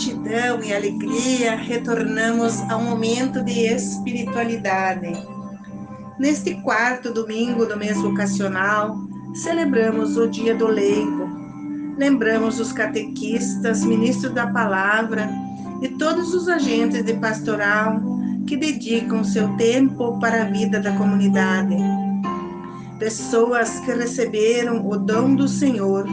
gratidão e alegria, retornamos ao momento de espiritualidade. Neste quarto domingo do mês vocacional, celebramos o Dia do Leigo. Lembramos os catequistas, ministros da palavra e todos os agentes de pastoral que dedicam seu tempo para a vida da comunidade. Pessoas que receberam o dom do Senhor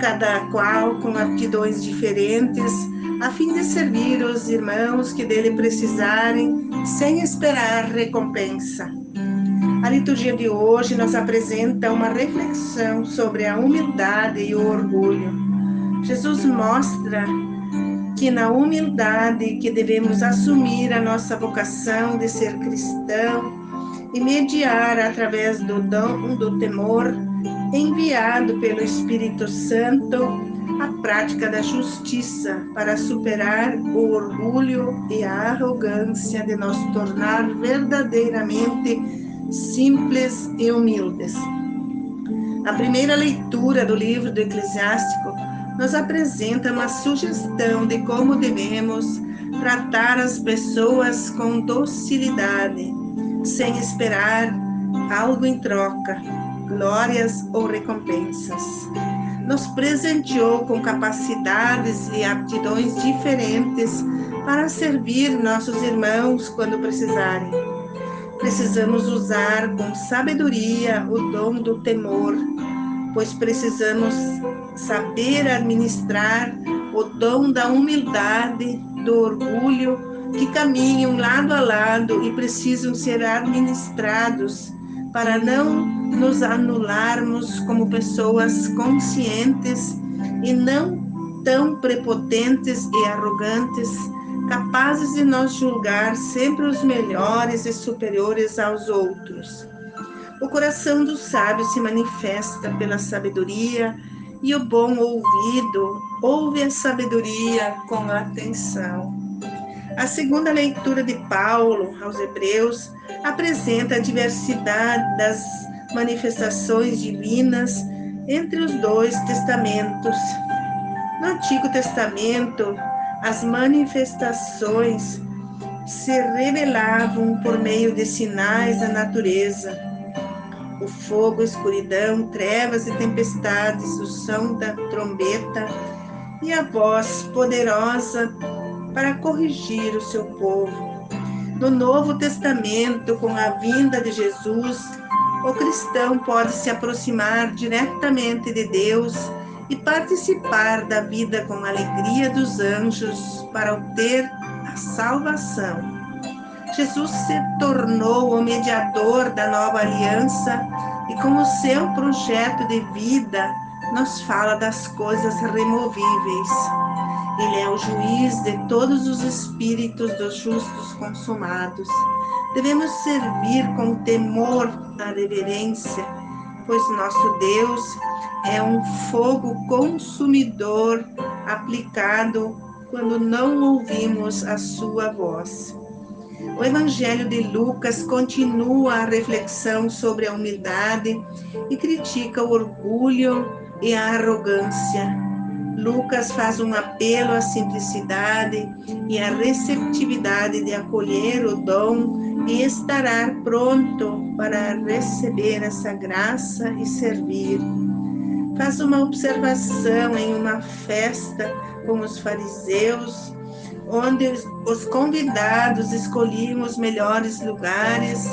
cada qual com aptidões diferentes, a fim de servir os irmãos que dele precisarem, sem esperar recompensa. A liturgia de hoje nos apresenta uma reflexão sobre a humildade e o orgulho. Jesus mostra que na humildade que devemos assumir a nossa vocação de ser cristão e mediar através do dom do temor enviado pelo Espírito Santo a prática da justiça para superar o orgulho e a arrogância de nos tornar verdadeiramente simples e humildes. A primeira leitura do livro do Eclesiástico nos apresenta uma sugestão de como devemos tratar as pessoas com docilidade, sem esperar algo em troca glórias ou recompensas. Nos presenteou com capacidades e aptidões diferentes para servir nossos irmãos quando precisarem. Precisamos usar com sabedoria o dom do temor, pois precisamos saber administrar o dom da humildade, do orgulho, que caminham lado a lado e precisam ser administrados para não nos anularmos como pessoas conscientes e não tão prepotentes e arrogantes, capazes de nos julgar sempre os melhores e superiores aos outros. O coração do sábio se manifesta pela sabedoria e o bom ouvido ouve a sabedoria com atenção. A segunda leitura de Paulo aos Hebreus apresenta a diversidade das manifestações divinas entre os dois testamentos. No Antigo Testamento, as manifestações se revelavam por meio de sinais da natureza. O fogo, escuridão, trevas e tempestades, o som da trombeta e a voz poderosa para corrigir o seu povo. No Novo Testamento, com a vinda de Jesus, o cristão pode se aproximar diretamente de Deus e participar da vida com alegria dos anjos para obter a salvação. Jesus se tornou o mediador da nova aliança e, com o seu projeto de vida, nos fala das coisas removíveis ele é o juiz de todos os espíritos dos justos consumados. Devemos servir com temor a reverência, pois nosso Deus é um fogo consumidor aplicado quando não ouvimos a sua voz. O Evangelho de Lucas continua a reflexão sobre a humildade e critica o orgulho e a arrogância Lucas faz um apelo à simplicidade e à receptividade de acolher o dom e estará pronto para receber essa graça e servir. Faz uma observação em uma festa com os fariseus, onde os convidados escolhiam os melhores lugares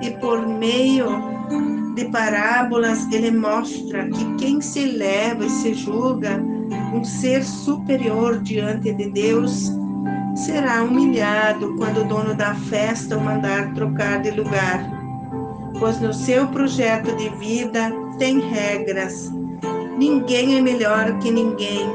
e por meio de parábolas ele mostra que quem se eleva e se julga um ser superior diante de Deus, será humilhado quando o dono da festa o mandar trocar de lugar, pois no seu projeto de vida tem regras. Ninguém é melhor que ninguém.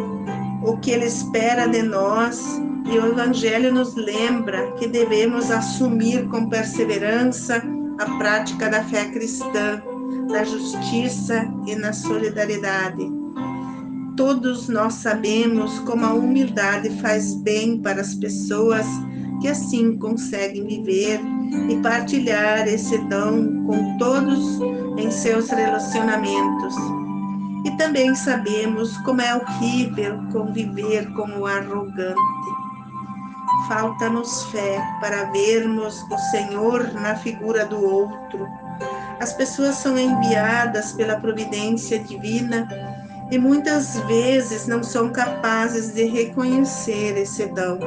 O que ele espera de nós e o Evangelho nos lembra que devemos assumir com perseverança a prática da fé cristã, da justiça e na solidariedade Todos nós sabemos como a humildade faz bem para as pessoas que assim conseguem viver e partilhar esse dom com todos em seus relacionamentos. E também sabemos como é horrível conviver com o arrogante. Falta-nos fé para vermos o Senhor na figura do outro. As pessoas são enviadas pela providência divina e muitas vezes não são capazes de reconhecer esse dom.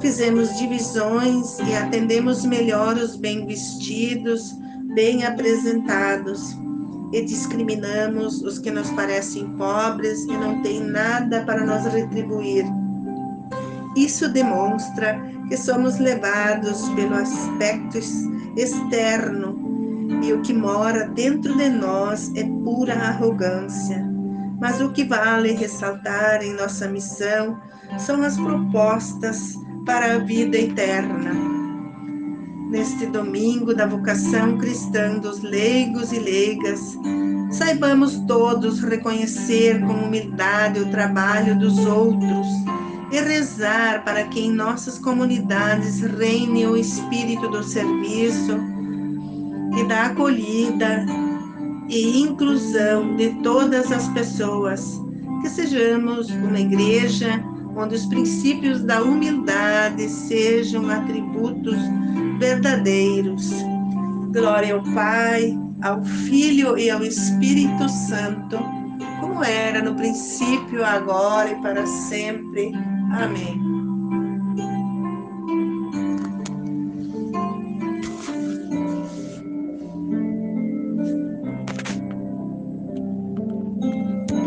Fizemos divisões e atendemos melhor os bem vestidos, bem apresentados, e discriminamos os que nos parecem pobres e não têm nada para nos retribuir. Isso demonstra que somos levados pelo aspecto externo e o que mora dentro de nós é pura arrogância. Mas o que vale ressaltar em nossa missão são as propostas para a vida eterna. Neste domingo da vocação cristã dos leigos e leigas, saibamos todos reconhecer com humildade o trabalho dos outros e rezar para que em nossas comunidades reine o espírito do serviço e da acolhida e inclusão de todas as pessoas, que sejamos uma igreja onde os princípios da humildade sejam atributos verdadeiros. Glória ao Pai, ao Filho e ao Espírito Santo, como era no princípio, agora e para sempre. Amém.